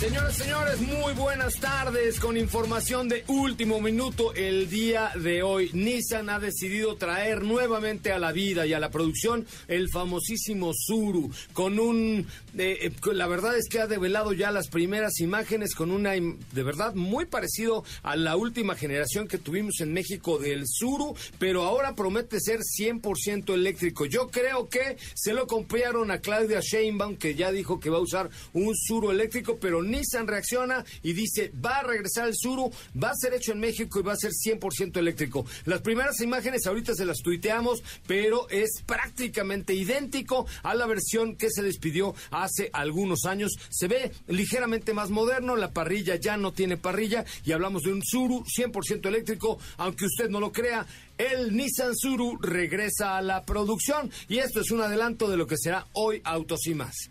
Señoras, señores, muy buenas tardes. Con información de último minuto el día de hoy. Nissan ha decidido traer nuevamente a la vida y a la producción el famosísimo Zuru. Con un. Eh, la verdad es que ha develado ya las primeras imágenes con una. De verdad, muy parecido a la última generación que tuvimos en México del Zuru. Pero ahora promete ser 100% eléctrico. Yo creo que se lo compraron a Claudia Sheinbaum, que ya dijo que va a usar un Zuru eléctrico, pero Nissan reacciona y dice, va a regresar el Suru, va a ser hecho en México y va a ser 100% eléctrico. Las primeras imágenes ahorita se las tuiteamos, pero es prácticamente idéntico a la versión que se despidió hace algunos años. Se ve ligeramente más moderno, la parrilla ya no tiene parrilla y hablamos de un Suru 100% eléctrico, aunque usted no lo crea. El Nissan Suru regresa a la producción y esto es un adelanto de lo que será hoy Autos y más.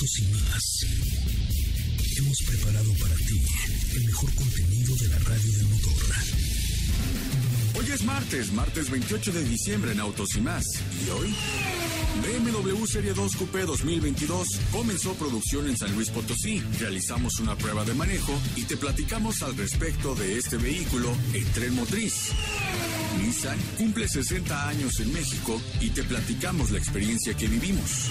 Y más hemos preparado para ti el mejor contenido de la radio del motor. Hoy es martes, martes 28 de diciembre en Autos y más. ¿Y hoy? BMW Serie 2 Coupé 2022 comenzó producción en San Luis Potosí. Realizamos una prueba de manejo y te platicamos al respecto de este vehículo en tren motriz. Nissan cumple 60 años en México y te platicamos la experiencia que vivimos.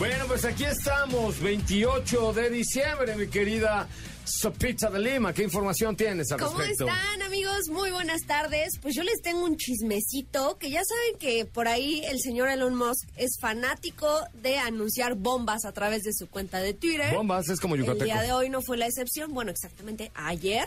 Bueno, pues aquí estamos, 28 de diciembre, mi querida Sopita de Lima. ¿Qué información tienes al ¿Cómo respecto? están, amigos? Muy buenas tardes. Pues yo les tengo un chismecito que ya saben que por ahí el señor Elon Musk es fanático de anunciar bombas a través de su cuenta de Twitter. Bombas, es como El yucateco. día de hoy no fue la excepción, bueno, exactamente ayer.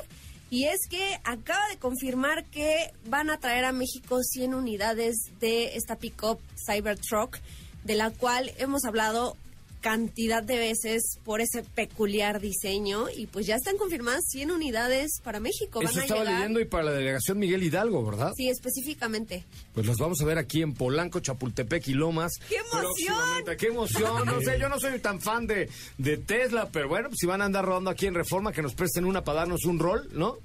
Y es que acaba de confirmar que van a traer a México 100 unidades de esta pick-up Cybertruck, de la cual hemos hablado cantidad de veces por ese peculiar diseño y pues ya están confirmadas 100 unidades para México. Van Eso a estaba llegar. leyendo y para la delegación Miguel Hidalgo, ¿verdad? Sí, específicamente. Pues los vamos a ver aquí en Polanco, Chapultepec y Lomas. ¡Qué emoción! ¡Qué emoción! No sé, yo no soy tan fan de, de Tesla, pero bueno, pues si van a andar rodando aquí en Reforma, que nos presten una para darnos un rol, ¿no?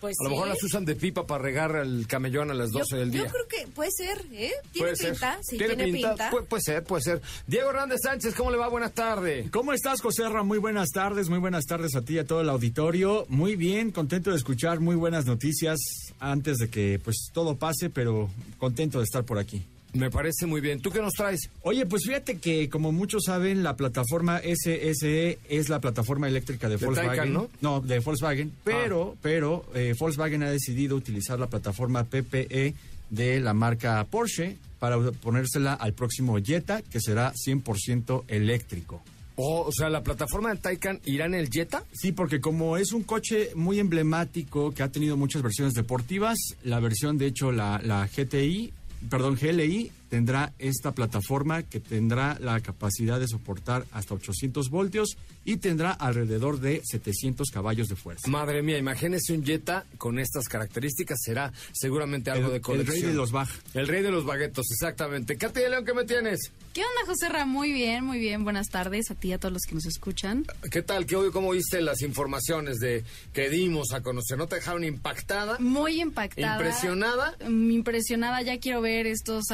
Pues A lo mejor sí. las usan de pipa para regar el camellón a las 12 yo, del día. yo creo que puede ser, ¿eh? Tiene Puede ser. pinta, sí, tiene, pinta. Pu- puede ser, puede ser. Diego Hernández Sánchez, ¿cómo le va? Buenas tardes. ¿Cómo estás, José Ra? Muy buenas tardes, muy buenas tardes a ti y a todo el auditorio. Muy bien, contento de escuchar muy buenas noticias antes de que pues todo pase, pero contento de estar por aquí. Me parece muy bien. ¿Tú qué nos traes? Oye, pues fíjate que como muchos saben, la plataforma SSE es la plataforma eléctrica de, De Volkswagen. Taycan, ¿no? de Volkswagen, pero, pero eh, Volkswagen ha decidido utilizar la plataforma PPE de la marca Porsche para ponérsela al próximo Jetta, que será 100% eléctrico. Oh, o sea, la plataforma de Taycan irá en el Jetta. Sí, porque como es un coche muy emblemático que ha tenido muchas versiones deportivas, la versión de hecho la, la GTI, perdón, GLI tendrá esta plataforma que tendrá la capacidad de soportar hasta 800 voltios y tendrá alrededor de 700 caballos de fuerza. Madre mía, imagínese un Jetta con estas características, será seguramente algo El- de el colección. rey de los Baj. El rey de los baguetos, exactamente. Katy de León, ¿qué me tienes? ¿Qué onda, José Ra? Muy bien, muy bien. Buenas tardes a ti y a todos los que nos escuchan. ¿Qué tal? ¿Qué, ¿Cómo viste las informaciones de que dimos a conocer? ¿No te dejaron impactada? Muy impactada. ¿Impresionada? Mm, Impresionada. Ya quiero ver estos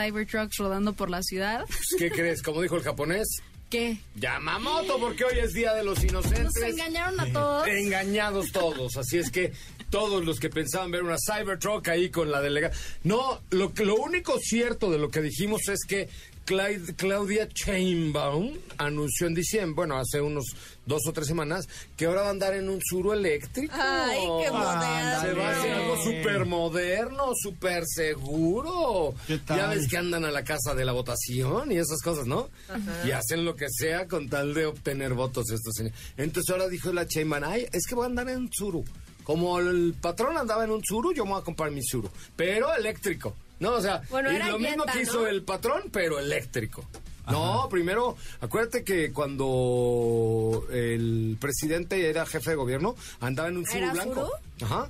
Rodando por la ciudad. Pues, ¿Qué crees? Como dijo el japonés, ¿Qué? Yamamoto, porque hoy es Día de los Inocentes. Nos engañaron a todos. Engañados todos, así es que todos los que pensaban ver una Cybertruck ahí con la delegada. No, lo, que- lo único cierto de lo que dijimos es que Clyde- Claudia Chainbaum anunció en diciembre, bueno, hace unos dos o tres semanas, que ahora va a andar en un suro eléctrico. Ay, qué moderno. Se va a hacer algo súper moderno, súper seguro. ¿Qué tal? Ya ves que andan a la casa de la votación y esas cosas, ¿no? Y hacen lo que sea con tal de obtener votos estos señores. Entonces ahora dijo la Chainman, ay, es que voy a andar en un Tsuru. Como el patrón andaba en un Tsuru, yo me voy a comprar mi Tsuru. Pero eléctrico. No, o sea, Bueno, y era lo mismo que hizo ¿no? el patrón, pero eléctrico. No, primero, acuérdate que cuando el presidente era jefe de gobierno, andaba en un Tsuru ¿Era blanco. Tsuru? Ajá.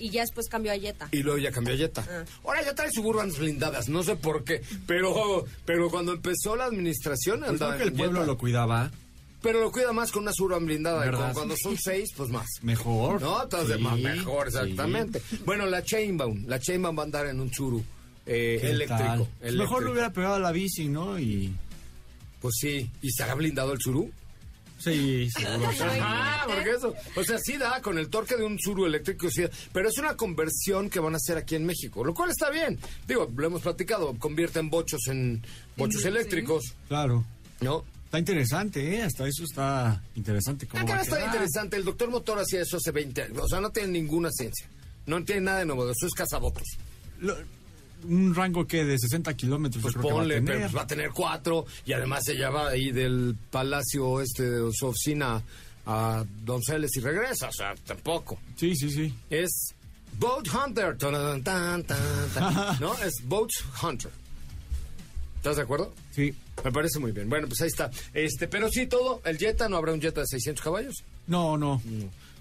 Y ya después cambió a Jetta. Y luego ya cambió a Jetta. Ah. Ahora ya trae suburbans blindadas, no sé por qué. Pero, pero cuando empezó la administración Pues andaba creo que el en pueblo Jetta. lo cuidaba Pero lo cuida más con una suburban blindada. y ¿Verdad? como cuando son seis, pues más. mejor. No, entonces Sí, más mejor, sí. exactamente. Bueno, la Chainbound. La Chainbound va a andar en un churu eh, ¿Qué eléctrico. Pues eléctrico. Mejor lo hubiera pegado a la bici, ¿no? Y Pues sí. ¿Y estará blindado el churu? sí, seguro. sí. Ah, porque eso. O sea, sí da con el torque de un Tsuru eléctrico, sí. Pero es una conversión que van a hacer aquí en México, lo cual está bien. Digo, lo hemos platicado, convierten bochos en bochos Sí. eléctricos, Claro. ¿no? Está interesante, ¿eh? Hasta eso está interesante. Ah, ¿Cómo va claro, a está quedar. interesante. El doctor Motor hacía eso hace 20 años. O sea, no tiene ninguna ciencia. No tiene nada de nuevo. Eso es cazabotos. Lo- un rango que de 60 kilómetros. Pues va a ponle, tener. pero pues va a tener cuatro. Y además ella va ahí del palacio este de su oficina a Donceles y regresa. O sea, tampoco. Sí, sí, sí. Es Boat Hunter. Tan, tan, tan, tan. ¿No? Es Boat Hunter. ¿Estás de acuerdo? Sí. Me parece muy bien. Bueno, pues ahí está. Este, pero sí, todo. El Jetta, ¿no habrá un Jetta de 600 caballos? No, no.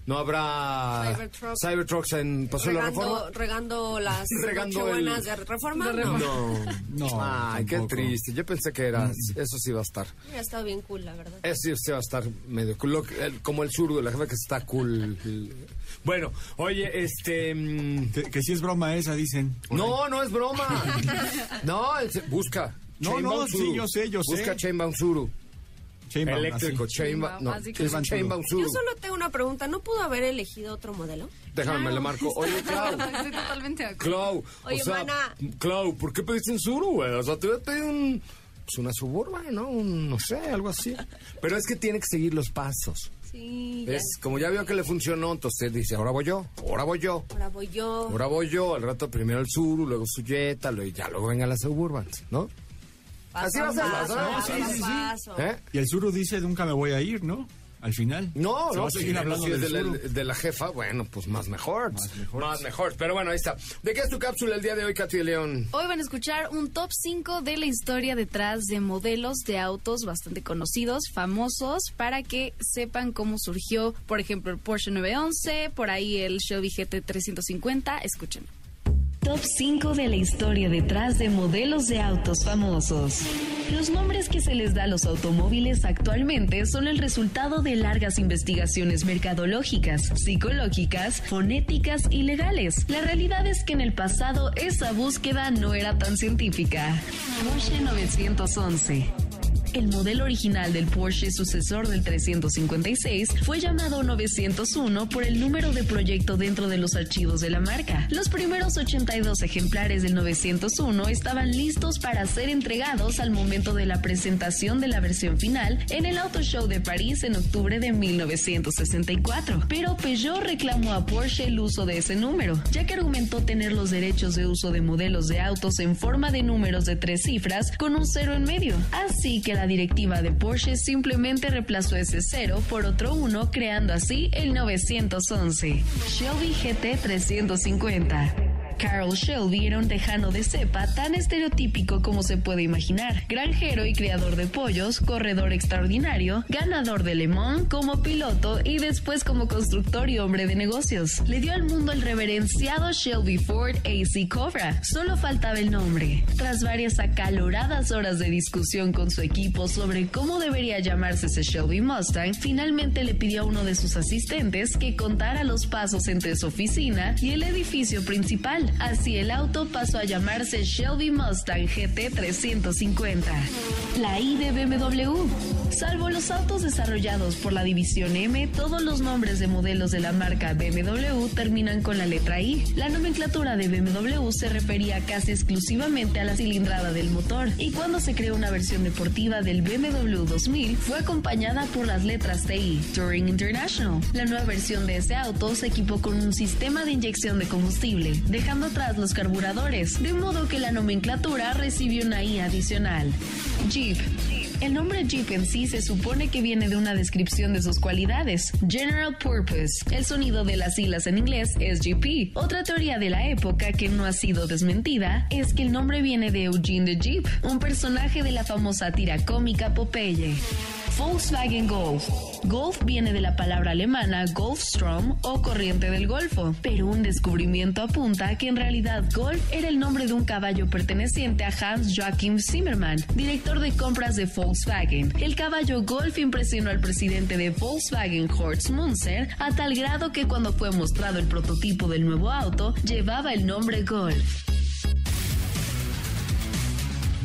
No habrá Cybertruck. Cybertrucks en Paso de la regando, Reforma. regando las Regando buenas el- de reforma. de no. No, No, Ay, qué triste. Yo pensé que era. Eso sí va a estar. Hubiera estado bien cool, la verdad. Eso sí, sí va a estar medio cool. Lo que- el- como el sur de la jefa que está cool. Bueno, oye, este. mm, Que, que sí es broma esa, dicen. No, no es broma. No, es- busca. No, no, sí, yo sé, yo sé. Busca Chainbound Suru. Chainbound, Eléctrico. Chainbound. No, así que- es Chainbound. Yo solo tengo una pregunta. ¿No pudo haber elegido otro modelo? Déjame, Claro. le marco. Oye, Clau. Estoy totalmente de acuerdo. Clau. Oye, o sea, mana. Clau, ¿por qué pediste un Suru, güey? O sea, te voy a pedir un. Pues una suburban, ¿no? Un, no sé, algo así. Pero es que tiene que seguir los pasos. Sí, ya. Es como ya vio que le funcionó, entonces dice, ahora voy yo, ahora voy yo. Ahora voy yo. Ahora voy yo, al rato primero el Suru, luego su Jetta, luego, ya luego vengan las Suburbans, ¿no? Paso así va a ser, paso, ¿no? paso Sí, sí, sí. ¿Eh? Y el Suru dice, nunca me voy a ir, ¿no? Al final. No, no, va a seguir si hablando si es de, la, Suru. de la jefa, bueno, pues más mejor. Más mejor. Más mejor. Pero bueno, ahí está. ¿De qué es tu cápsula el día de hoy, Katy de León? Hoy van a escuchar un top 5 de la historia detrás de modelos de autos bastante conocidos, famosos, para que sepan cómo surgió, por ejemplo, el Porsche 911, por ahí el Shelby GT 350. Escuchen. Top 5 de la historia detrás de modelos de autos famosos. Los nombres que se les da a los automóviles actualmente son el resultado de largas investigaciones mercadológicas, psicológicas, fonéticas y legales. La realidad es que en el pasado esa búsqueda no era tan científica. Porsche 911. El modelo original del Porsche sucesor del 356 fue llamado 901 por el número de proyecto dentro de los archivos de la marca. Los primeros 82 ejemplares del 901 estaban listos para ser entregados al momento de la presentación de la versión final en el Auto Show de París en octubre de 1964. Pero Peugeot reclamó a Porsche el uso de ese número, ya que argumentó tener los derechos de uso de modelos de autos en forma de números de tres cifras con un cero en medio. Así que la directiva de Porsche simplemente reemplazó ese cero por otro uno, creando así el 911. Shelby GT 350. Carroll Shelby era un tejano de cepa tan estereotípico como se puede imaginar. Granjero y creador de pollos, corredor extraordinario, ganador de Le como piloto y después como constructor y hombre de negocios. Le dio al mundo el reverenciado Shelby Ford AC Cobra. Solo faltaba el nombre. Tras varias acaloradas horas de discusión con su equipo sobre cómo debería llamarse ese Shelby Mustang, finalmente le pidió a uno de sus asistentes que contara los pasos entre su oficina y el edificio principal. Así el auto pasó a llamarse Shelby Mustang GT 350. La I de BMW. Salvo los autos desarrollados por la división M, todos los nombres de modelos de la marca BMW terminan con la letra I. La nomenclatura de BMW se refería casi exclusivamente a la cilindrada del motor y cuando se creó una versión deportiva del BMW 2000 fue acompañada por las letras TI, Touring International. La nueva versión de ese auto se equipó con un sistema de inyección de combustible, dejando atrás los carburadores, de modo que la nomenclatura recibió una I adicional. Jeep. El nombre Jeep en sí se supone que viene de una descripción de sus cualidades. General Purpose. El sonido de las siglas en inglés es GP. Otra teoría de la época que no ha sido desmentida es que el nombre viene de Eugene the Jeep, un personaje de la famosa tira cómica Popeye. Volkswagen Golf. Golf viene de la palabra alemana Golfstrom o corriente del Golfo, pero un descubrimiento apunta que en realidad Golf era el nombre de un caballo perteneciente a Hans Joachim Zimmermann, director de compras de Volkswagen. El caballo Golf impresionó al presidente de Volkswagen Horst Munzer a tal grado que cuando fue mostrado el prototipo del nuevo auto llevaba el nombre Golf.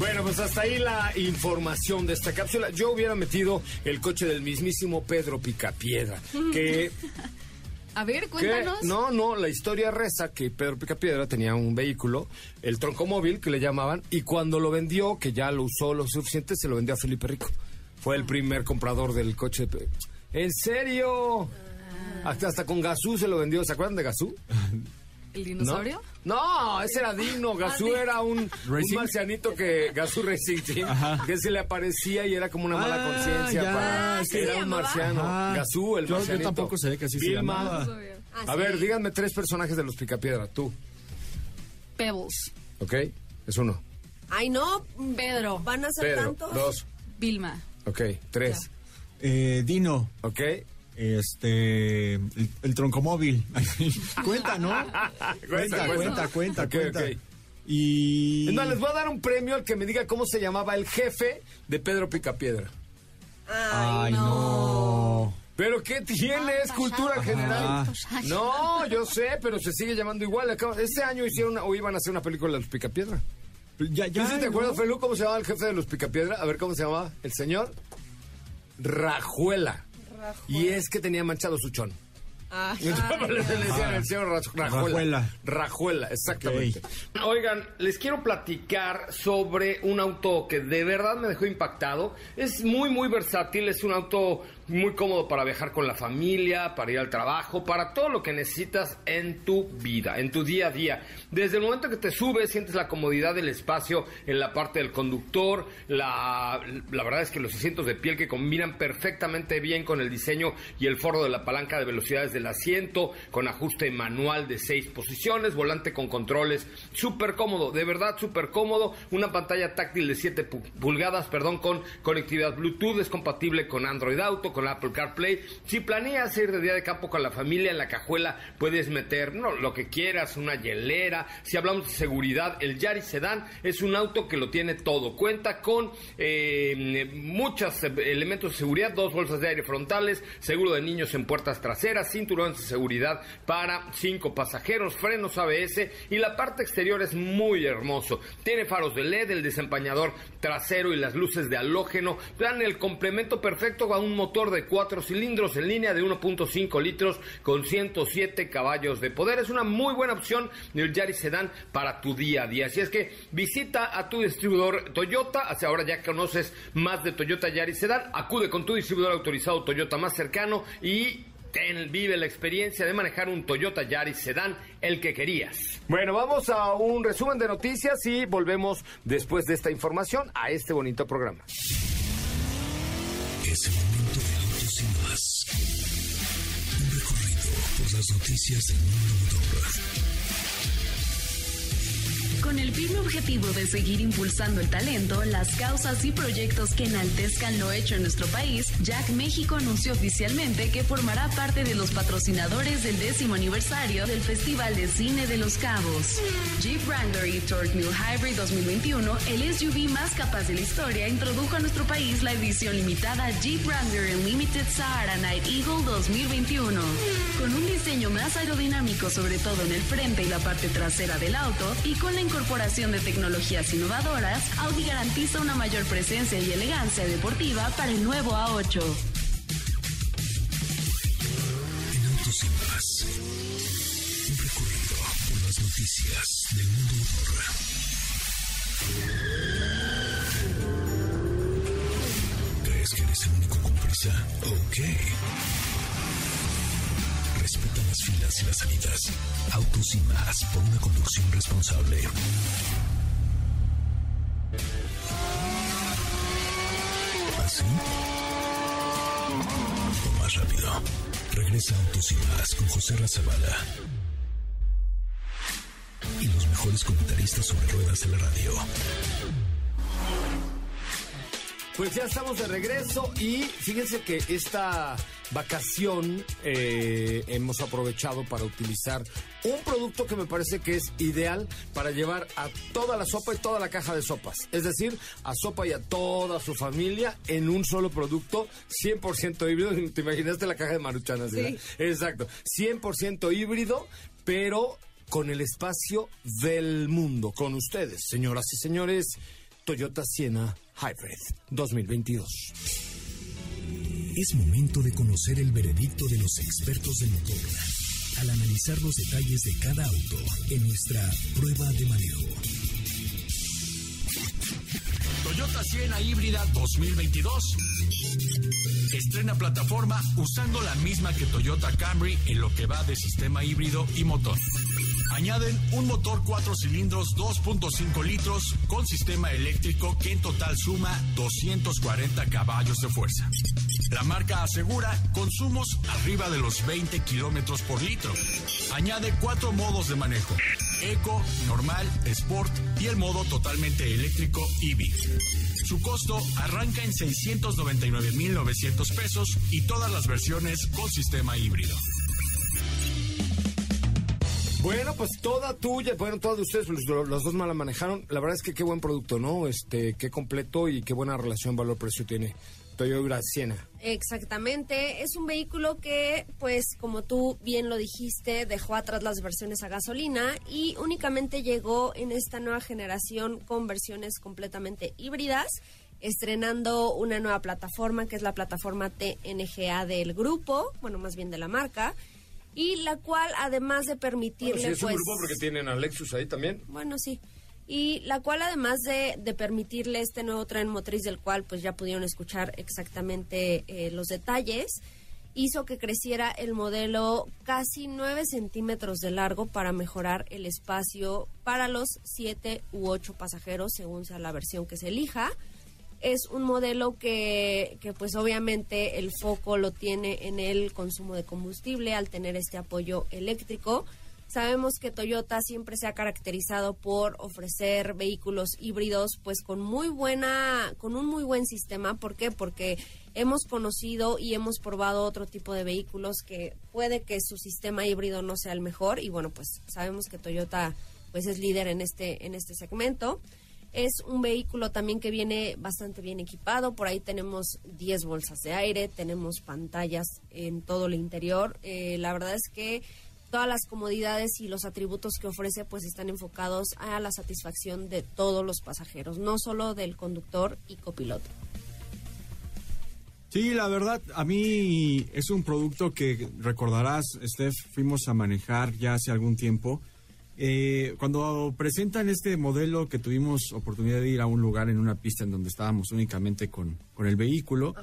Bueno, pues hasta ahí la información de esta cápsula. Yo hubiera metido el coche del mismísimo Pedro Picapiedra, que... A ver, que- cuéntanos. no, no, la historia reza que Pedro Picapiedra tenía un vehículo, el troncomóvil que le llamaban, y cuando lo vendió, que ya lo usó lo suficiente, se lo vendió a Felipe Rico. Fue el primer comprador del coche. de ¿En serio? Hasta, hasta con Gazú se lo vendió. ¿Se acuerdan de Gazú? ¿El ¿No? dinosaurio? No, ese era Dino. Gazú era un, un marcianito que. Gazú Racing Team, que se le aparecía y era como una mala Ah, conciencia. para- que era se un llamaba. marciano. Ajá. Gazú, el Yo- yo marcianito. tampoco sabía que así se Vilma. llamaba. Ah, A ver, díganme tres personajes de los Picapiedra. Tú, Pebbles. ¿ok? Es uno. Ay, no. Pedro. ¿Van a ser Pedro. tantos? Dos. Vilma. Ok. Tres. Eh, Dino, ¿Ok? Este, el, el troncomóvil. cuenta, ¿no? cuenta, cuenta, cuenta, Ok, cuenta. ok. Y... Más, les voy a dar un premio al que me diga cómo se llamaba el jefe de Pedro Picapiedra. Ay, no. ¿Pero qué tiene? Es cultura general. No, yo sé, pero se sigue llamando igual. Este año hicieron una- o iban a hacer una película de los Picapiedra. Ya, ¿Tú ya, sí te ¿no? acuerdas, Felu, cómo se llamaba el jefe de los Picapiedra? A ver, ¿cómo se llamaba? El señor Rajuela. Y es que tenía manchado su chón. Ah, Entonces, le decían el señor Raj- Rajuela. Rajuela. Rajuela, exactamente. Oigan, les quiero platicar sobre un auto que de verdad me dejó impactado. Es muy, muy versátil. Es un auto muy cómodo para viajar con la familia, para ir al trabajo, para todo lo que necesitas en tu vida, en tu día a día. Desde el momento que te subes, sientes la comodidad del espacio en la parte del conductor. La, verdad es que los asientos de piel que combinan perfectamente bien con el diseño y el forro de la palanca de velocidades del asiento, con ajuste manual de seis posiciones, volante con controles, súper cómodo, de verdad súper cómodo. Una pantalla táctil de 7 pulgadas, perdón, con conectividad Bluetooth, es compatible con Android Auto, Apple CarPlay. Si planeas ir de día de campo con la familia, en la cajuela puedes meter no, lo que quieras, una hielera. Si hablamos de seguridad, el Yaris Sedan es un auto que lo tiene todo. Cuenta con eh, muchos elementos de seguridad, dos bolsas de aire frontales, seguro de niños en puertas traseras, cinturones de seguridad para cinco pasajeros, frenos ABS y la parte exterior es muy hermoso. Tiene faros de LED, el desempañador trasero y las luces de halógeno dan el complemento perfecto a un motor de cuatro cilindros en línea de 1.5 litros con 107 caballos de poder. Es una muy buena opción del Yaris Sedan para tu día a día. Así es que visita a tu distribuidor Toyota. Hacia ahora ya conoces más de Toyota Yaris Sedan. Acude con tu distribuidor autorizado Toyota más cercano y vive la experiencia de manejar un Toyota Yaris Sedan, el que querías. Bueno, vamos a un resumen de noticias y volvemos después de esta información a este bonito programa. Las noticias del mundo Con el firme objetivo de seguir impulsando el talento, las causas y proyectos que enaltezcan lo hecho en nuestro país, Jack México anunció oficialmente que formará parte de los patrocinadores del décimo aniversario del Festival de Cine de Los Cabos. Jeep Wrangler y Torque New Hybrid 2021, el SUV más capaz de la historia, introdujo a nuestro país la edición limitada Jeep Wrangler Unlimited Sahara Night Eagle 2021. Con un diseño más aerodinámico, sobre todo en el frente y la parte trasera del auto, y con la incorporación de tecnologías innovadoras, Audi garantiza una mayor presencia y elegancia deportiva para el nuevo A8. En Autos y Más. Un recorrido por las noticias del mundo motor. ¿Crees que eres el único con prisa? Ok. Las salidas. Autos y Más por una conducción responsable. ¿Así? O más rápido. Regresa Autos y Más con José Razabala. Y los mejores comentaristas sobre ruedas de la radio. Pues ya estamos de regreso y fíjense que esta vacación eh, hemos aprovechado para utilizar un producto que me parece que es ideal para llevar a toda la sopa y toda la caja de sopas. Es decir, a sopa y a toda su familia en un solo producto 100% híbrido. ¿Te imaginaste la caja de maruchanas? Sí. Exacto. 100% híbrido, pero con el espacio del mundo. Con ustedes, señoras y señores, Toyota Siena Hybrid 2022. Es momento de conocer el veredicto de los expertos del motor al analizar los detalles de cada auto en nuestra prueba de manejo. Toyota Siena híbrida 2022. Estrena plataforma usando la misma que Toyota Camry en lo que va de sistema híbrido y motor. Añaden un motor 4 cilindros 2.5 litros con sistema eléctrico que en total suma 240 caballos de fuerza. La marca asegura consumos arriba de los 20 kilómetros por litro. Añade cuatro modos de manejo: Eco, Normal, Sport y el modo totalmente eléctrico EV. Su costo arranca en 699.900 pesos y todas las versiones con sistema híbrido. Bueno, pues toda tuya, bueno, todas de ustedes, lo- los dos me la manejaron. La verdad es que qué buen producto, ¿no? Este, qué completo y qué buena relación valor-precio tiene Toyota Siena. Exactamente, es un vehículo que, pues como tú bien lo dijiste, dejó atrás las versiones a gasolina y únicamente llegó en esta nueva generación con versiones completamente híbridas, estrenando una nueva plataforma que es la plataforma TNGA del grupo, bueno, más bien de la marca, y la cual además de permitirle, Bueno, sí, es un pues, grupo porque tienen a Lexus ahí también. bueno, sí. Y la cual además de, de permitirle este nuevo tren motriz del cual pues ya pudieron escuchar exactamente eh, los detalles, hizo que creciera el modelo casi 9 centímetros de largo para mejorar el espacio para los 7 u 8 pasajeros según sea la versión que se elija. Es un modelo que, que pues obviamente el foco lo tiene en el consumo de combustible al tener este apoyo eléctrico. Sabemos que Toyota siempre se ha caracterizado por ofrecer vehículos híbridos pues con muy buena con un muy buen sistema, ¿por qué? Porque hemos conocido y hemos probado otro tipo de vehículos que puede que su sistema híbrido no sea el mejor y bueno, pues sabemos que Toyota pues es líder en este en este segmento. Es un vehículo también que viene bastante bien equipado. Por ahí tenemos 10 bolsas de aire, tenemos pantallas en todo el interior. Eh, la verdad es que todas las comodidades y los atributos que ofrece pues están enfocados a la satisfacción de todos los pasajeros, no solo del conductor y copiloto. Sí, la verdad, a mí es un producto que recordarás, Steph, fuimos a manejar ya hace algún tiempo. Eh, cuando presentan este modelo que tuvimos oportunidad de ir a un lugar en una pista en donde estábamos únicamente con, con el vehículo,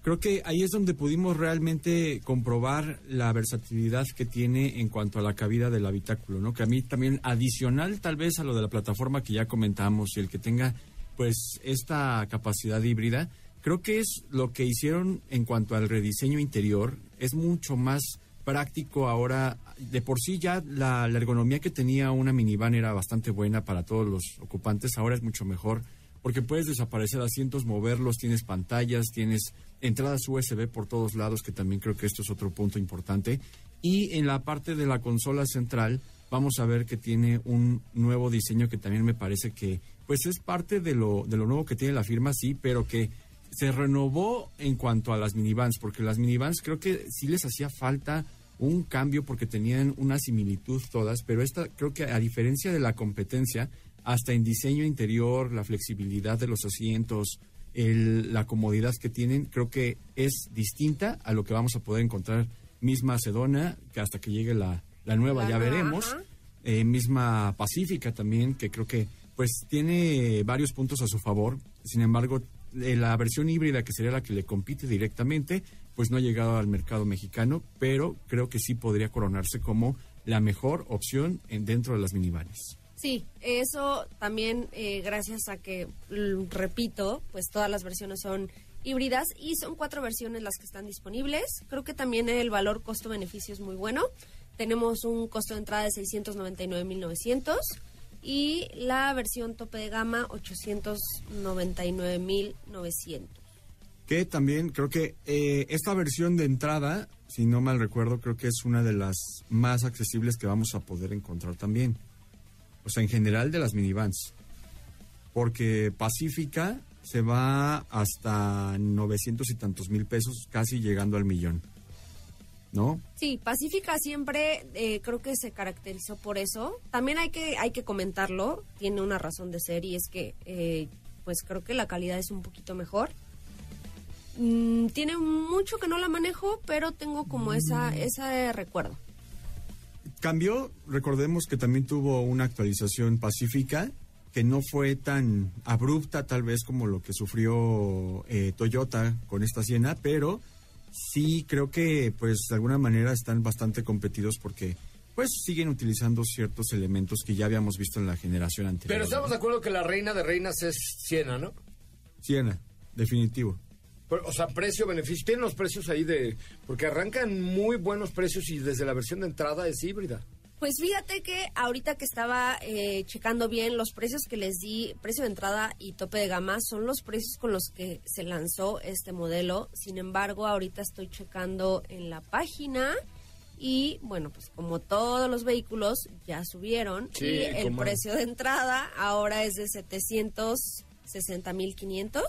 creo que ahí es donde pudimos realmente comprobar la versatilidad que tiene en cuanto a la cabida del habitáculo, ¿no? Que a mí también adicional tal vez a lo de la plataforma que ya comentamos y el que tenga pues esta capacidad híbrida, creo que es lo que hicieron en cuanto al rediseño interior, es mucho más práctico ahora. De por sí ya la, ergonomía que tenía una minivan era bastante buena para todos los ocupantes, ahora es mucho mejor porque puedes desaparecer asientos, moverlos, tienes pantallas, tienes entradas USB por todos lados, que también creo que esto es otro punto importante. Y en la parte de la consola central vamos a ver que tiene un nuevo diseño que también me parece que pues es parte de lo, de lo nuevo que tiene la firma, sí, pero que se renovó en cuanto a las minivans, porque las minivans creo que sí les hacía falta un cambio porque tenían una similitud todas, pero esta creo que a diferencia de la competencia, hasta en diseño interior, la flexibilidad de los asientos, la comodidad que tienen, creo que es distinta a lo que vamos a poder encontrar misma Sedona, que hasta que llegue la, nueva ya veremos, eh, misma Pacífica también, que creo que pues tiene varios puntos a su favor, sin embargo, eh, la versión híbrida, que sería la que le compite directamente, pues no ha llegado al mercado mexicano, pero creo que sí podría coronarse como la mejor opción en, dentro de las minivanes. Sí, eso también eh, gracias a que, repito, pues todas las versiones son híbridas y son cuatro versiones las que están disponibles. Creo que también el valor costo-beneficio es muy bueno. Tenemos un costo de entrada de 699.900 y la versión tope de gama 899.900. Que también creo que eh, esta versión de entrada, si no mal recuerdo, creo que es una de las más accesibles que vamos a poder encontrar también o sea, en general de las minivans. Porque Pacífica se va hasta 900 y tantos mil pesos, casi llegando al millón. ¿No? Sí, Pacífica siempre eh, creo que se caracterizó por eso. También hay que, hay que comentarlo, tiene una razón de ser y es que eh, pues creo que la calidad es un poquito mejor. Mm, tiene mucho que no la manejo, pero tengo como esa, ese recuerdo. Cambió, recordemos que también tuvo una actualización pacífica que no fue tan abrupta tal vez como lo que sufrió eh, Toyota con esta Siena, pero sí creo que pues de alguna manera están bastante competidos porque pues siguen utilizando ciertos elementos que ya habíamos visto en la generación anterior. Pero estamos de acuerdo que la reina de reinas es Siena, ¿no? Siena, definitivo o sea, precio-beneficio. Tienen los precios ahí de... Porque arrancan muy buenos precios y desde la versión de entrada es híbrida. Pues fíjate que ahorita que estaba eh, checando bien los precios que les di, precio de entrada y tope de gama, son los precios con los que se lanzó este modelo. Sin embargo, ahorita estoy checando en la página y bueno, pues como todos los vehículos ya subieron y el precio de entrada ahora es de 760.500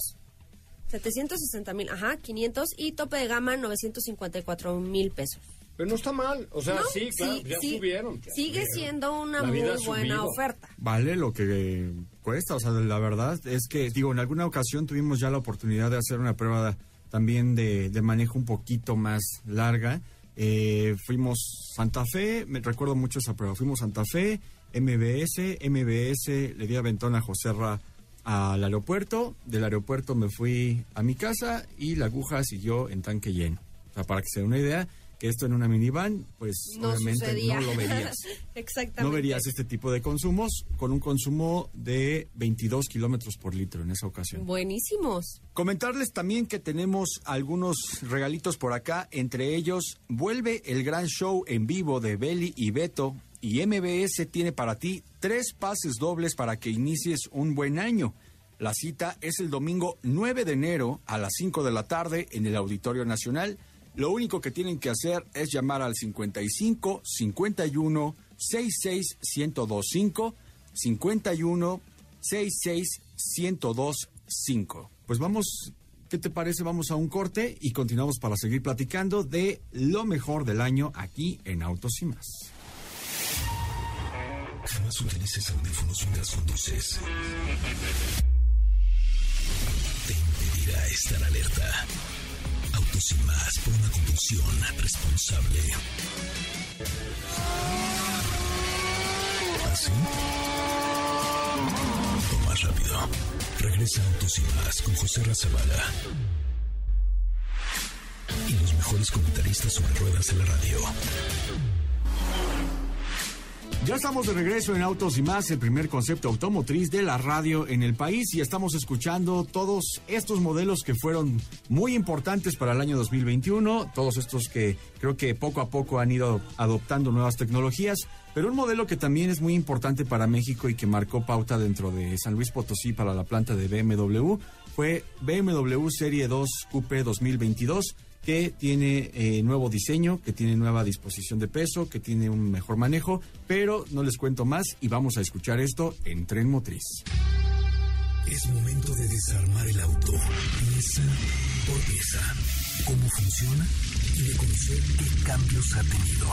760 mil, ajá, 500 y tope de gama 954 mil pesos. Pero no está mal, o sea, sí, claro, ya subieron. sigue siendo una muy buena oferta. Vale lo que cuesta, o sea, la verdad es que, digo, en alguna ocasión tuvimos ya la oportunidad de hacer una prueba también de, manejo un poquito más larga. Eh, fuimos Santa Fe, me recuerdo mucho esa prueba, fuimos Santa Fe, MBS, MBS, le di aventón a José Ra al aeropuerto, del aeropuerto me fui a mi casa y la aguja siguió en tanque lleno. O sea, para que se den una idea, que esto en una minivan, pues obviamente no lo verías. Exactamente. No verías este tipo de consumos con un consumo de 22 kilómetros por litro en esa ocasión. Buenísimos. Comentarles también que tenemos algunos regalitos por acá, entre ellos vuelve el gran show en vivo de Belly y Beto y MBS tiene para ti tres pases dobles para que inicies un buen año. La cita es el domingo 9 de enero a las 5 de la tarde en el Auditorio Nacional. Lo único que tienen que hacer es llamar al 55 51 66 1025 51 66 1025. Pues vamos, ¿qué te parece? Vamos a un corte y continuamos para seguir platicando de lo mejor del año aquí en Autos y más. Jamás utilices audífonos mientras conduces. Te impedirá estar alerta. Autos y más por una conducción responsable. ¿Así? O más rápido. Regresa Autos y más con José Razabala. Y los mejores comentaristas sobre ruedas de la radio. Ya estamos de regreso en Autos y más, el primer concepto automotriz de la radio en el país y estamos escuchando todos estos modelos que fueron muy importantes para el año 2021, todos estos que creo que poco a poco han ido adoptando nuevas tecnologías, pero un modelo que también es muy importante para México y que marcó pauta dentro de San Luis Potosí para la planta de BMW fue BMW Serie 2 Coupe 2022 que tiene eh, nuevo diseño, que tiene nueva disposición de peso, que tiene un mejor manejo, pero no les cuento más y vamos a escuchar esto en Tren Motriz. Es momento de desarmar el auto, pieza por pieza, cómo funciona y de conocer qué cambios ha tenido.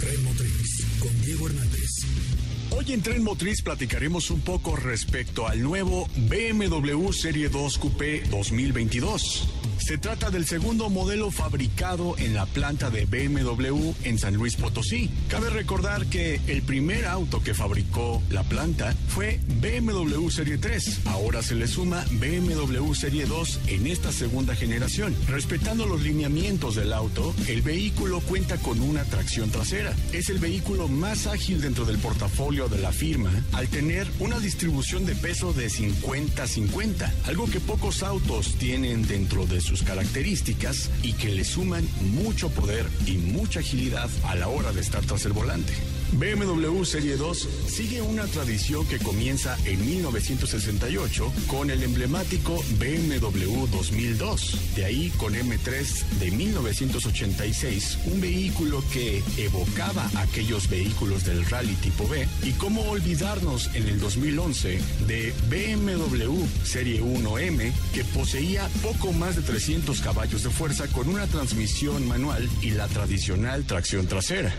Tren Motriz con Diego Hernández. Hoy en Tren Motriz platicaremos un poco respecto al nuevo BMW Serie 2 Coupé 2022. Se trata del segundo modelo fabricado en la planta de BMW en San Luis Potosí. Cabe recordar que el primer auto que fabricó la planta fue BMW Serie 3. Ahora se le suma BMW Serie 2 en esta segunda generación. Respetando los lineamientos del auto, el vehículo cuenta con una tracción trasera. Es el vehículo más ágil dentro del portafolio de la firma al tener una distribución de peso de 50-50, algo que pocos autos tienen dentro de sus características y que le suman mucho poder y mucha agilidad a la hora de estar tras el volante. BMW Serie 2 sigue una tradición que comienza en 1968 con el emblemático BMW 2002. De ahí con M3 de 1986, un vehículo que evocaba aquellos vehículos del rally tipo B. Y cómo olvidarnos en el 2011 de BMW Serie 1M que poseía poco más de 300 caballos de fuerza con una transmisión manual y la tradicional tracción trasera.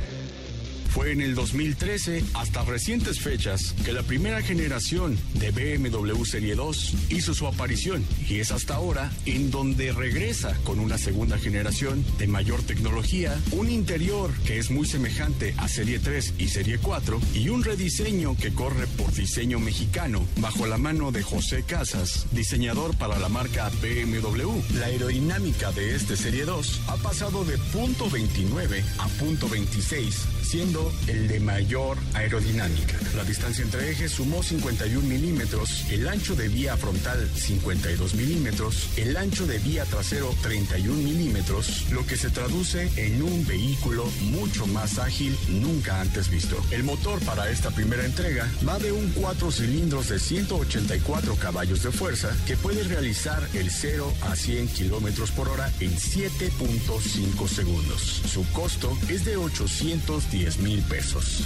Fue en el 2013, hasta recientes fechas, que la primera generación de BMW Serie 2 hizo su aparición y es hasta ahora en donde regresa con una segunda generación de mayor tecnología, un interior que es muy semejante a Serie 3 y Serie 4 y un rediseño que corre por diseño mexicano bajo la mano de José Casas, diseñador para la marca BMW. La aerodinámica de este Serie 2 ha pasado de punto .29 a punto .26, siendo el de mayor aerodinámica. La distancia entre ejes sumó 51 milímetros, el ancho de vía frontal 52 milímetros, el ancho de vía trasero 31 milímetros, lo que se traduce en un vehículo mucho más ágil nunca antes visto. El motor para esta primera entrega va de un 4 cilindros de 184 caballos de fuerza que puede realizar el 0 a 100 kilómetros por hora en 7.5 segundos. Su costo es de 810 mil pesos.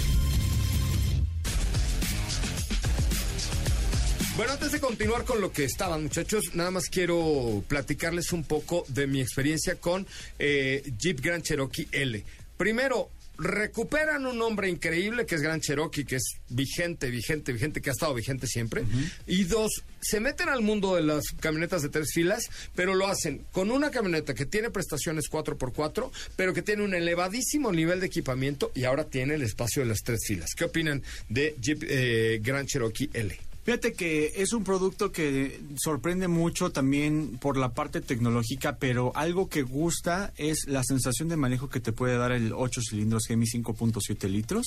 Bueno, antes de continuar con lo que estaban, muchachos, nada más quiero platicarles un poco de mi experiencia con eh, Jeep Grand Cherokee L. Primero, recuperan un nombre increíble que es Grand Cherokee, que es vigente, vigente, vigente, que ha estado vigente siempre. Y dos, se meten al mundo de las camionetas de tres filas, pero lo hacen con una camioneta que tiene prestaciones 4x4, pero que tiene un elevadísimo nivel de equipamiento y ahora tiene el espacio de las tres filas. ¿Qué opinan de Jeep eh, Grand Cherokee L? Fíjate que es un producto que sorprende mucho también por la parte tecnológica, pero algo que gusta es la sensación de manejo que te puede dar el 8 cilindros Gemi 5.7 litros,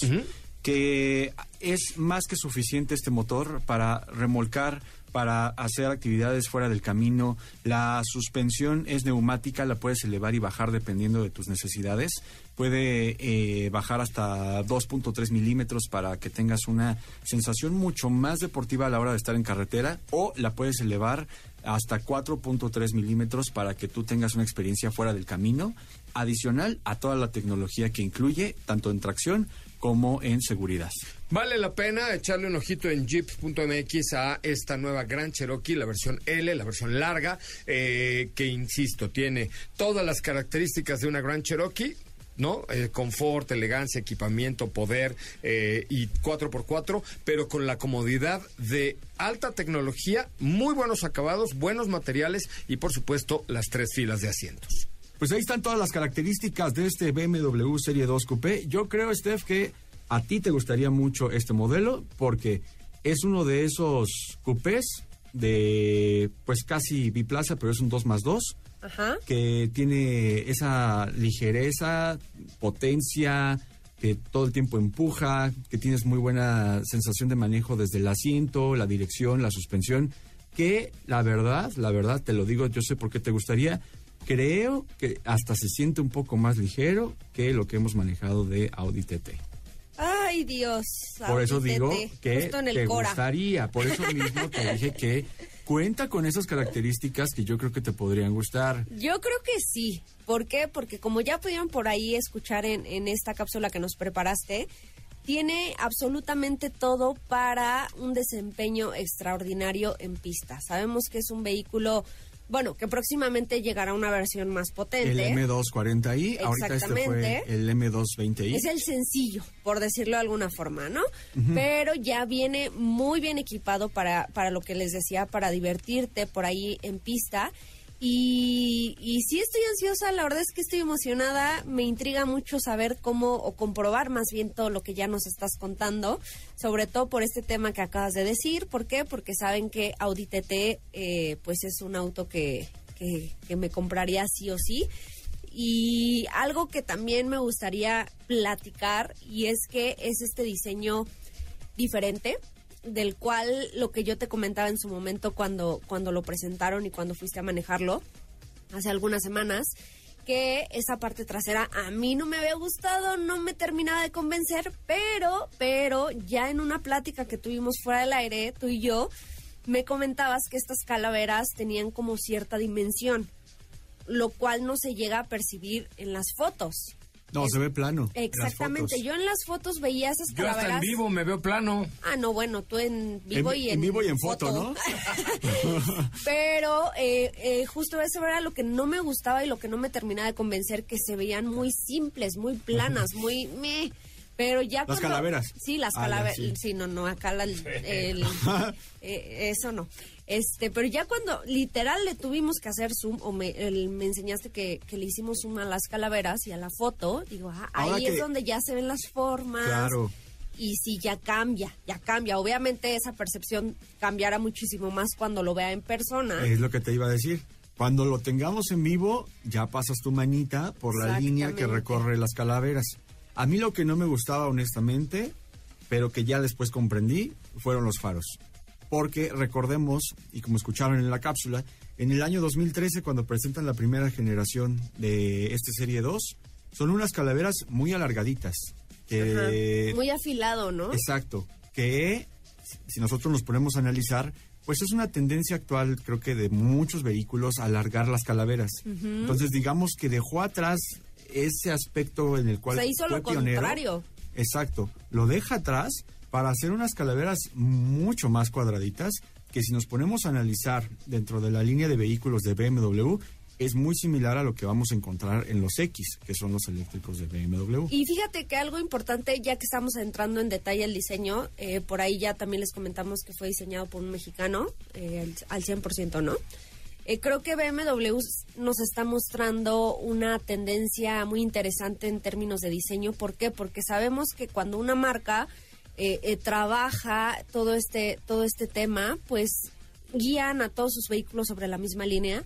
que es más que suficiente este motor para remolcar para hacer actividades fuera del camino. La suspensión es neumática, la puedes elevar y bajar dependiendo de tus necesidades. Puede eh, bajar hasta 2.3 milímetros para que tengas una sensación mucho más deportiva a la hora de estar en carretera o la puedes elevar hasta 4.3 milímetros para que tú tengas una experiencia fuera del camino, adicional a toda la tecnología que incluye, tanto en tracción como en seguridad. Vale la pena echarle un ojito en jeep.mx a esta nueva Gran Cherokee, la versión L, la versión larga, eh, que insisto, tiene todas las características de una Gran Cherokee. ¿no? Eh, confort, elegancia, equipamiento, poder eh, y 4x4, pero con la comodidad de alta tecnología, muy buenos acabados, buenos materiales y por supuesto las tres filas de asientos. Pues ahí están todas las características de este BMW Serie 2 Coupé. Yo creo, Steph, que a ti te gustaría mucho este modelo porque es uno de esos coupés de pues casi biplaza, pero es un 2 más 2. Ajá. que tiene esa ligereza, potencia, que todo el tiempo empuja, que tienes muy buena sensación de manejo desde el asiento, la dirección, la suspensión, que la verdad, la verdad, te lo digo, yo sé por qué te gustaría, creo que hasta se siente un poco más ligero que lo que hemos manejado de Audi TT. Ay, Dios. Por eso digo que te Cora. gustaría, por eso mismo te dije que cuenta con esas características que yo creo que te podrían gustar. Yo creo que sí. ¿Por qué? Porque como ya pudieron por ahí escuchar en, en esta cápsula que nos preparaste, tiene absolutamente todo para un desempeño extraordinario en pista. Sabemos que es un vehículo, bueno, que próximamente llegará una versión más El potente. M240i, ahorita este fue el M220i. Es el sencillo, por decirlo de alguna forma, ¿no? Pero ya viene muy bien equipado para, para lo que les decía, para divertirte por ahí en pista. Y, sí estoy ansiosa, la verdad es que estoy emocionada, me intriga mucho saber cómo, o comprobar más bien todo lo que ya nos estás contando, sobre todo por este tema que acabas de decir. ¿Por qué? Porque saben que Audi TT eh, pues es un auto que, que, que me compraría sí o sí. Y algo que también me gustaría platicar y es que es este diseño diferente del cual lo que yo te comentaba en su momento cuando, cuando lo presentaron y cuando fuiste a manejarlo hace algunas semanas, que esa parte trasera a mí no me había gustado, no me terminaba de convencer, pero, pero ya en una plática que tuvimos fuera del aire, tú y yo, me comentabas que estas calaveras tenían como cierta dimensión, lo cual no se llega a percibir en las fotos. No, se ve plano. Exactamente, yo en las fotos veía esas Yo hasta en vivo me veo plano. Ah, no, bueno, tú en vivo En- y en, en vivo y en foto, ¿no? Pero eh, eh, justo eso era lo que no me gustaba y lo que no me terminaba de convencer, que se veían muy simples, muy planas, muy meh. Pero ya Las cuando- calaveras. Sí, las Ah, calaveras. sí. sí. no, no, acá la- el- eh, eso no. Este, pero ya cuando literal le tuvimos que hacer zoom, o me, el- me enseñaste que, que le hicimos zoom a las calaveras y a la foto, digo, ah, ahí que- es donde ya se ven las formas. Claro. Y sí, ya cambia, ya cambia. Obviamente esa percepción cambiará muchísimo más cuando lo vea en persona. Es lo que te iba a decir. Cuando lo tengamos en vivo, ya pasas tu manita por la línea que recorre las calaveras. A mí lo que no me gustaba, honestamente, pero que ya después comprendí, fueron los faros. Porque recordemos, y como escucharon en la cápsula, en el año 2013, cuando presentan la primera generación de este Serie 2, son unas calaveras muy alargaditas. Que. Muy afilado, ¿no? Exacto. Que si nosotros nos ponemos a analizar, pues es una tendencia actual, creo que de muchos vehículos, alargar las calaveras. Entonces, digamos que dejó atrás ese aspecto en el cual O sea, hizo fue lo pionero. contrario. Exacto. Lo deja atrás para hacer unas calaveras mucho más cuadraditas que si nos ponemos a analizar dentro de la línea de vehículos de BMW es muy similar a lo que vamos a encontrar en los X, que son los eléctricos de BMW. Y fíjate que algo importante, ya que estamos entrando en detalle el diseño, eh, por ahí ya también les comentamos que fue diseñado por un mexicano, eh, al, al 100%, ¿no? Eh, creo que BMW nos está mostrando una tendencia muy interesante en términos de diseño. ¿Por qué? Porque sabemos que cuando una marca eh, eh, trabaja todo este, todo este tema, pues guían a todos sus vehículos sobre la misma línea.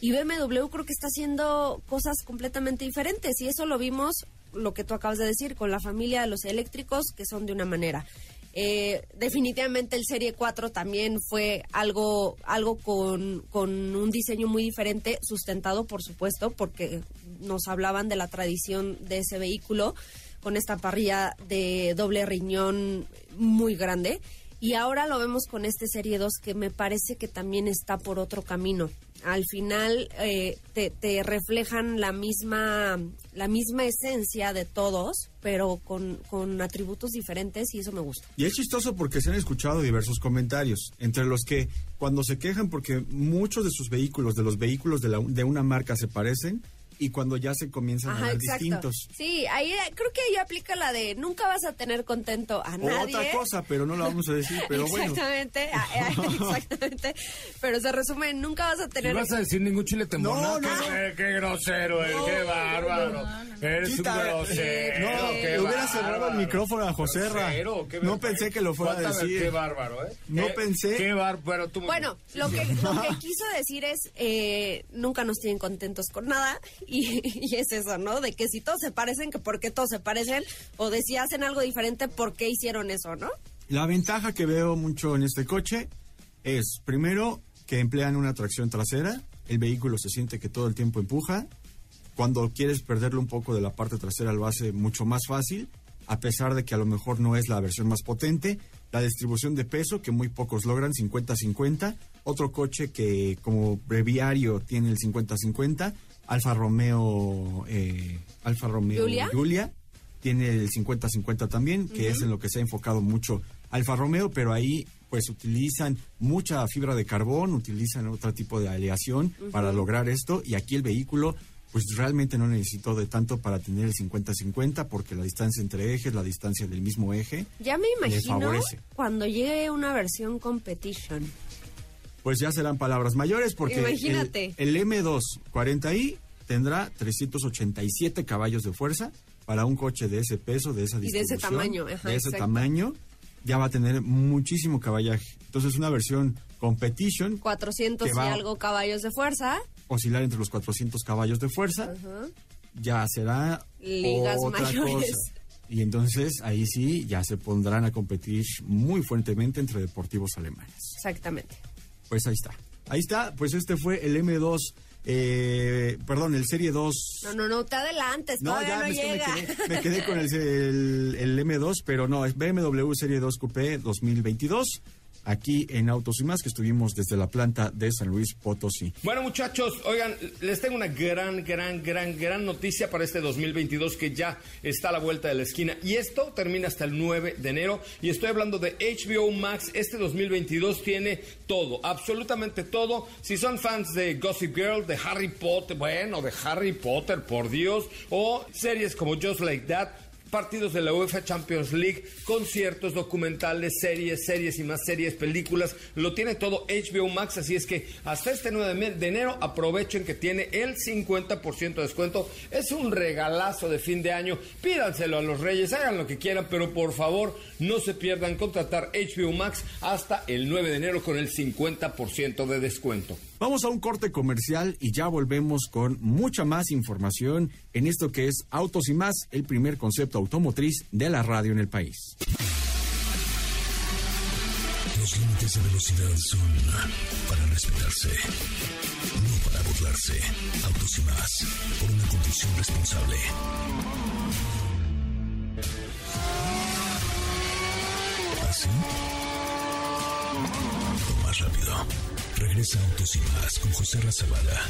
Y BMW creo que está haciendo cosas completamente diferentes. Y eso lo vimos, lo que tú acabas de decir, con la familia de los eléctricos, que son de una manera. Eh, definitivamente el Serie 4 también fue algo, algo con, con un diseño muy diferente, sustentado por supuesto, porque nos hablaban de la tradición de ese vehículo, con esta parrilla de doble riñón muy grande. Y ahora lo vemos con este Serie 2 que me parece que también está por otro camino. Al final eh, te, reflejan la misma, la misma esencia de todos, pero con, con atributos diferentes y eso me gusta. Y es chistoso porque se han escuchado diversos comentarios, entre los que cuando se quejan porque muchos de sus vehículos, de los vehículos de una marca se parecen, y cuando ya se comienzan a Ajá, ver exacto. distintos. Sí, ahí eh, creo que ahí aplica la de nunca vas a tener contento a nadie. Otra cosa, pero no la vamos a decir, pero bueno. exactamente, ah, eh, exactamente. Pero se resume, en nunca vas a ¿No tener vas a decir ningún chile temona? No, no, qué, no. eh, qué grosero, eh, qué bárbaro. Eres Quita, un eh, grosero. no, qué hubiera cerrado el micrófono a José Ra. Grosero, qué No ver- pensé que lo fuera a Cuánta ver- decir. Qué bárbaro, ¿eh? No Qué- pensé. Qué bárbaro. Tú Bueno, lo que, lo que quiso decir es, eh, nunca nos tienen contentos con nada y, es eso, ¿no? De que si todos se parecen, que por qué todos se parecen, o de si hacen algo diferente, por qué hicieron eso, ¿no? La ventaja que veo mucho en este coche es, primero, que emplean una tracción trasera, el vehículo se siente que todo el tiempo empuja, cuando quieres perderle un poco de la parte trasera lo hace mucho más fácil, a pesar de que a lo mejor no es la versión más potente, la distribución de peso que muy pocos logran, 50-50, otro coche que como breviario tiene el 50-50, Alfa Romeo, eh, Alfa Romeo ¿Giulia? tiene el 50-50 también, que es en lo que se ha enfocado mucho Alfa Romeo, pero ahí pues utilizan mucha fibra de carbón, utilizan otro tipo de aleación para lograr esto y aquí el vehículo pues realmente no necesitó de tanto para tener el 50-50 porque la distancia entre ejes, la distancia del mismo eje, Ya me imagino favorece. cuando llegue una versión competition. Pues ya serán palabras mayores porque el- Imagínate. el, M2 40i tendrá 387 caballos de fuerza para un coche de ese peso, de esa Y de ese distribución, tamaño, ajá, de ese exacto. tamaño, ya va a tener muchísimo caballaje. Entonces una versión competition 400 Que y algo caballos de fuerza. oscilar entre los 400 caballos de fuerza, Ajá. ya será Ligas otra mayores. cosa. Y entonces ahí sí ya se pondrán a competir muy fuertemente entre deportivos alemanes. Exactamente. Pues ahí está. Ahí está, pues este fue el M2, eh, perdón, el Serie 2. No, no, no, te adelantes, todavía no, es que me llega. quedé, me quedé con el, el- el M2, pero no, es BMW Serie 2 Coupé 2022, aquí en Autos y Más, que estuvimos desde la planta de San Luis Potosí. Bueno, muchachos, oigan, les tengo una gran, gran, gran, gran noticia para este 2022 que ya está a la vuelta de la esquina. Y esto termina hasta el 9 de enero. Y estoy hablando de HBO Max. Este 2022 tiene todo, absolutamente todo. Si son fans de Gossip Girl, de Harry Potter, bueno, de Harry Potter, por Dios, o series como Just Like That partidos de la UEFA Champions League, conciertos, documentales, series, series y más series, películas, lo tiene todo HBO Max, así es que hasta este 9 de enero aprovechen que tiene el 50% de descuento, es un regalazo de fin de año, pídanselo a los reyes, hagan lo que quieran, pero por favor no se pierdan contratar HBO Max hasta el 9 de enero con el 50% de descuento. Vamos a un corte comercial y ya volvemos con mucha más información en esto que es Autos y Más, el primer concepto automotriz de la radio en el país. Los límites de velocidad son para respetarse, no para burlarse. Autos y más, por una conducción responsable. ¿Así? O más rápido. Regresa Autos y más con José Razabala.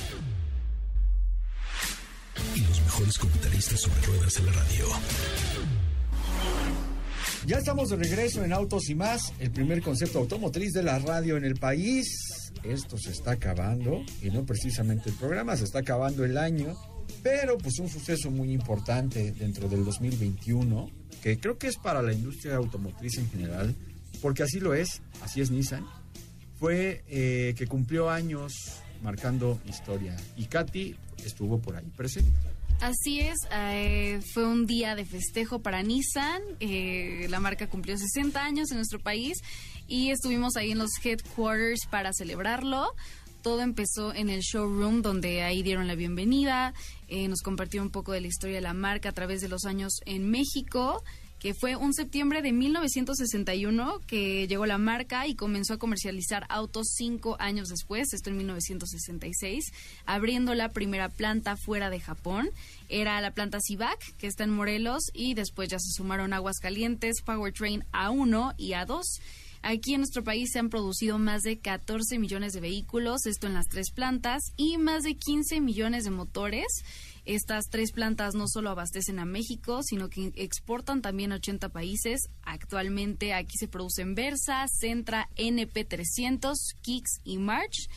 Y los mejores comentaristas sobre ruedas en la radio. Ya estamos de regreso en Autos y Más, el primer concepto automotriz de la radio en el país. Esto se está acabando, y no precisamente el programa, se está acabando el año, pero pues un suceso muy importante dentro del 2021, que creo que es para la industria automotriz en general, porque así lo es, así es Nissan, fue eh, que cumplió años marcando historia. Y Katy estuvo por ahí presente. Así es, eh, fue un día de festejo para Nissan. eh, la marca cumplió 60 años en nuestro país y estuvimos ahí en los headquarters para celebrarlo. Todo empezó en el showroom donde ahí dieron la bienvenida, eh, nos compartieron un poco de la historia de la marca a través de los años en México, que fue un septiembre de 1961 que llegó la marca y comenzó a comercializar autos cinco años después, esto en 1966, abriendo la primera planta fuera de Japón. Era la planta Civac, que está en Morelos, y después ya se sumaron Aguascalientes, Powertrain A1 y A2. Aquí en nuestro país se han producido más de 14 millones de vehículos, esto en las tres plantas, y más de 15 millones de motores. Estas tres plantas no solo abastecen a México, sino que exportan también a 80 países. Actualmente aquí se producen Versa, Centra, NP300, Kicks y March.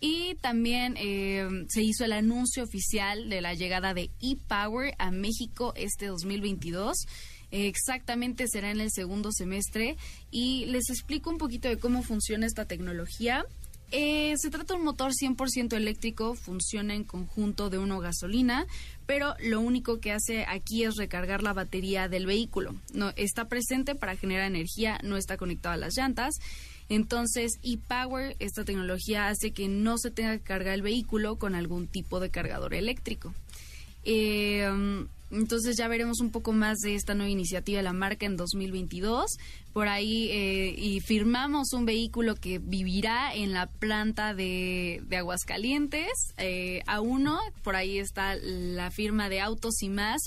Y también eh, se hizo el anuncio oficial de la llegada de ePower a México este 2022. Eh, exactamente será en el segundo semestre y les explico un poquito de cómo funciona esta tecnología. Eh, se trata de un motor 100% eléctrico, funciona en conjunto de uno gasolina, pero lo único que hace aquí es recargar la batería del vehículo. No está presente para generar energía, no está conectado a las llantas Entonces, e-Power, esta tecnología hace que no se tenga que cargar el vehículo con algún tipo de cargador eléctrico. Eh, entonces ya veremos un poco más de esta nueva iniciativa de la marca en 2022. Por ahí eh, y firmamos un vehículo que vivirá en la planta de, Aguascalientes eh, a uno. Por ahí está la firma de Autos y más,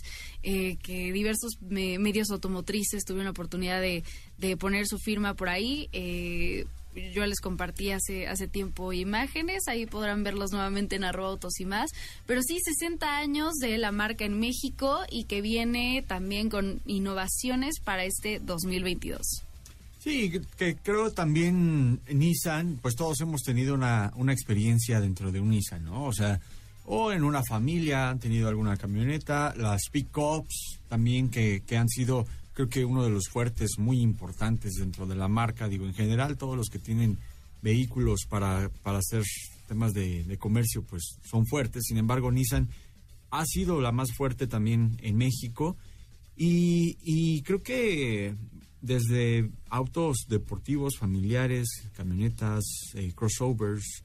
eh, que diversos medios automotrices tuvieron la oportunidad de, de poner su firma por ahí yo les compartí hace, hace tiempo imágenes, ahí podrán verlos nuevamente en arroba y más, pero sí 60 años de la marca en México y que viene también con innovaciones para este 2022. Sí, que, creo también Nissan, pues todos hemos tenido una, una experiencia dentro de un Nissan, ¿no? O sea, o en una familia han tenido alguna camioneta, las pick-ups también que, que han sido creo que uno de los fuertes muy importantes dentro de la marca, digo, en general todos los que tienen vehículos para, para hacer temas de, comercio, pues son fuertes. Sin embargo, Nissan ha sido la más fuerte también en México y, creo que desde autos deportivos, familiares, camionetas, eh, crossovers,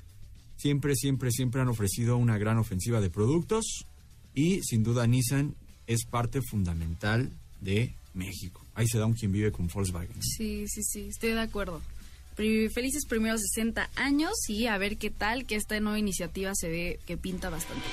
siempre, siempre, siempre han ofrecido una gran ofensiva de productos y sin duda Nissan es parte fundamental de México. Ahí se da un quien vive con Volkswagen. Sí, sí, sí, estoy de acuerdo. Felices primeros 60 años y a ver qué tal que esta nueva iniciativa se ve que pinta bastante.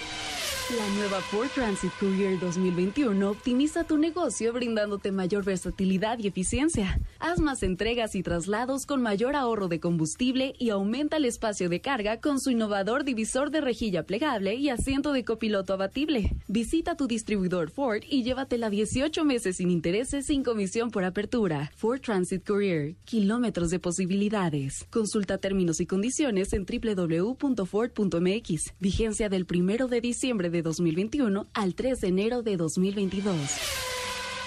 La nueva Ford Transit Courier 2021 optimiza tu negocio brindándote mayor versatilidad y eficiencia. Haz más entregas y traslados con mayor ahorro de combustible y aumenta el espacio de carga con su innovador divisor de rejilla plegable y asiento de copiloto abatible. Visita tu distribuidor Ford y llévatela 18 meses sin intereses sin comisión por apertura. Ford Transit Courier, kilómetros de Consulta términos y condiciones en www.ford.mx. Vigencia del 1 de diciembre de 2021 al 3 de enero de 2022.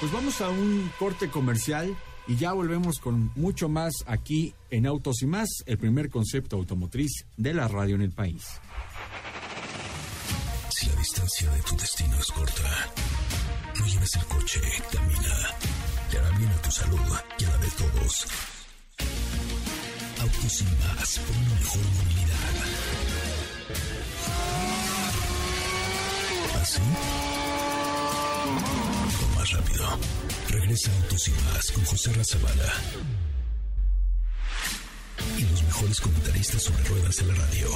Pues vamos a un corte comercial y ya volvemos con mucho más aquí en Autos y más, el primer concepto automotriz de la radio en el país. Si la distancia de tu destino es corta, no lleves el coche, camina. Te hará bien a tu salud y a la de todos. Autos y más, por una mejor movilidad. ¿Sí? más rápido. Regresa Autos y Más con José Razabala. Y los mejores comentaristas sobre ruedas en la radio.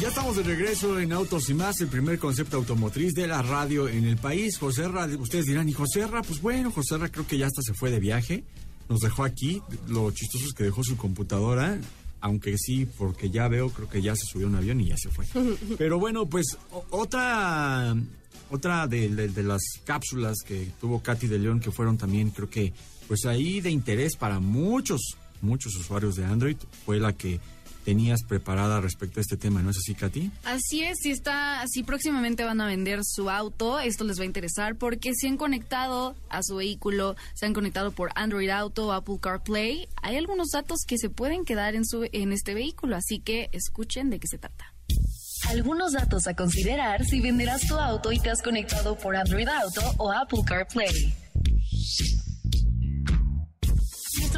Ya estamos de regreso en Autos y Más, el primer concepto automotriz de la radio en el país. José Ra, ustedes dirán, ¿y José Ra? Pues bueno, José Ra creo que ya hasta se fue de viaje. Nos dejó aquí. Lo chistoso es que dejó su computadora aunque sí, porque ya veo, creo que ya se subió un avión y ya se fue. Pero bueno, pues otra otra de, de, las cápsulas que tuvo Katy de León que fueron también, creo que, pues ahí de interés para muchos, muchos usuarios de Android, fue la que tenías preparada respecto a este tema, ¿no es así, Katy? Así es, si está, si próximamente van a vender su auto, esto les va a interesar porque si han conectado a su vehículo, se han conectado por Android Auto, Apple CarPlay, hay algunos datos que se pueden quedar en su en este vehículo, así que escuchen de qué se trata. Algunos datos a considerar si venderás tu auto y te has conectado por Android Auto o Apple CarPlay.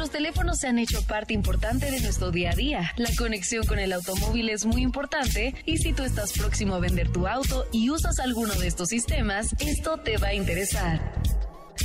Nuestros teléfonos se han hecho parte importante de nuestro día a día. La conexión con el automóvil es muy importante y si tú estás próximo a vender tu auto y usas alguno de estos sistemas, esto te va a interesar.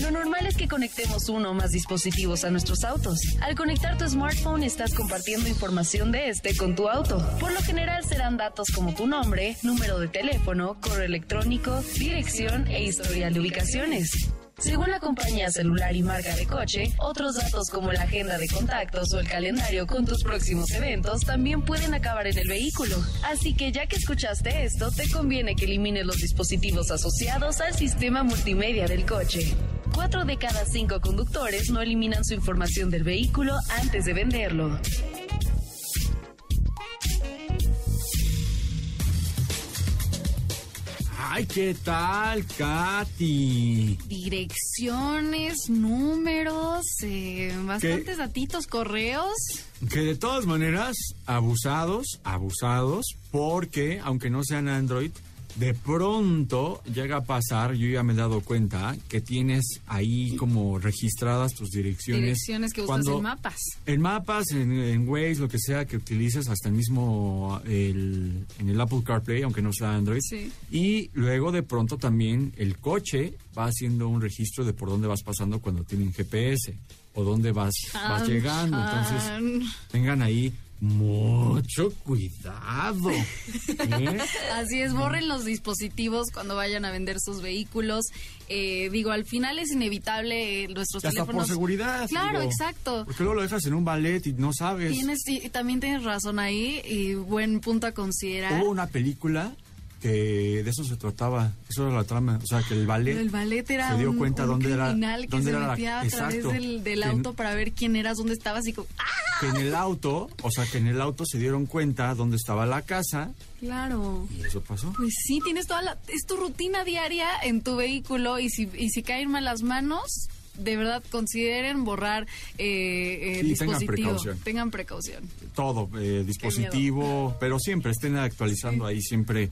Lo normal es que conectemos uno o más dispositivos a nuestros autos. Al conectar tu smartphone estás compartiendo información de este con tu auto. Por lo general serán datos como tu nombre, número de teléfono, correo electrónico, dirección e historial de ubicaciones. Según la compañía celular y marca de coche, otros datos como la agenda de contactos o el calendario con tus próximos eventos también pueden acabar en el vehículo. Así que ya que escuchaste esto, te conviene que elimines los dispositivos asociados al sistema multimedia del coche. Cuatro de cada cinco conductores no eliminan su información del vehículo antes de venderlo. Ay, ¿qué tal, Katy? Direcciones, números, eh, bastantes datitos, correos. Que de todas maneras, abusados, abusados, porque aunque no sean Android, de pronto llega a pasar, yo ya me he dado cuenta, que tienes ahí como registradas tus direcciones. Direcciones que usas Cuando- en mapas. En mapas, en, en Waze, lo que sea que utilices, hasta el mismo el, en el Apple CarPlay, aunque no sea Android. Sí. Y luego de pronto también el coche va haciendo un registro de por dónde vas pasando cuando tienen GPS o dónde vas, vas Ah, llegando. Entonces, tengan ahí mucho cuidado. ¿eh? Así es, borren los dispositivos cuando vayan a vender sus vehículos. Eh, digo, al final es inevitable eh, nuestros Y hasta por teléfonos. seguridad. Claro, digo, exacto. Porque luego lo dejas en un ballet y no sabes. Tienes, y también tienes razón ahí y buen punto a considerar. Hubo una película que de eso se trataba, eso era la trama, o sea, que el ballet, El ballet era se dio un, cuenta un dónde era- que dónde se era la- metía a través exacto. del, del auto para ver quién eras, dónde estabas y como, ¡ah! que en el auto, o sea, que en el auto se dieron cuenta dónde estaba la casa Claro. y eso pasó. Pues sí, tienes toda la... Es tu rutina diaria en tu vehículo y si, y si caen mal las manos, de verdad consideren borrar eh, eh, Sí, tengan precaución. Tengan precaución. Todo, eh, dispositivo, pero siempre estén actualizando ahí siempre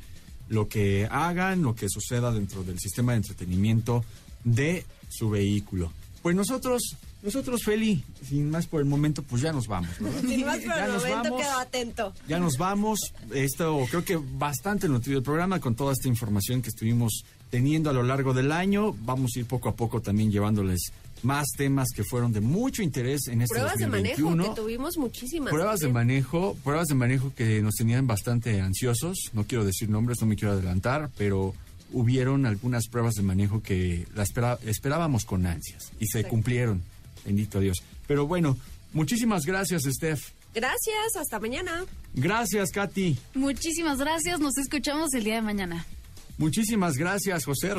lo que hagan, lo que suceda dentro del sistema de entretenimiento de su vehículo. Pues nosotros, nosotros, Feli, sin más por el momento, pues ya nos vamos. ¿no? Sin más por Ya el nos momento, vamos. quedo atento. Ya nos vamos. Esto creo que bastante nutrido el programa con toda esta información que estuvimos teniendo a lo largo del año. Vamos a ir poco a poco también llevándoles más temas que fueron de mucho interés en este Pruebas de 2021. manejo, que tuvimos muchísimas. Pruebas de manejo, pruebas de manejo que nos tenían bastante ansiosos. No quiero decir nombres, no me quiero adelantar, pero hubieron algunas pruebas de manejo que la espera- esperábamos con ansias y se cumplieron. Bendito Dios. Pero bueno, muchísimas gracias, Steph. Gracias, hasta mañana. Gracias, Katy. Muchísimas gracias, nos escuchamos el día de mañana. Muchísimas gracias, José.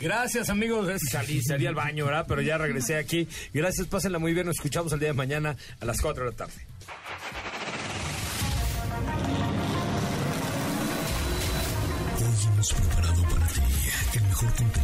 Gracias, amigos. Salí, salí al baño, ¿verdad? Pero ya regresé aquí. Gracias, pásenla muy bien. Nos escuchamos el día de mañana a las 4 de la tarde. Hoy hemos preparado para ti el mejor contenido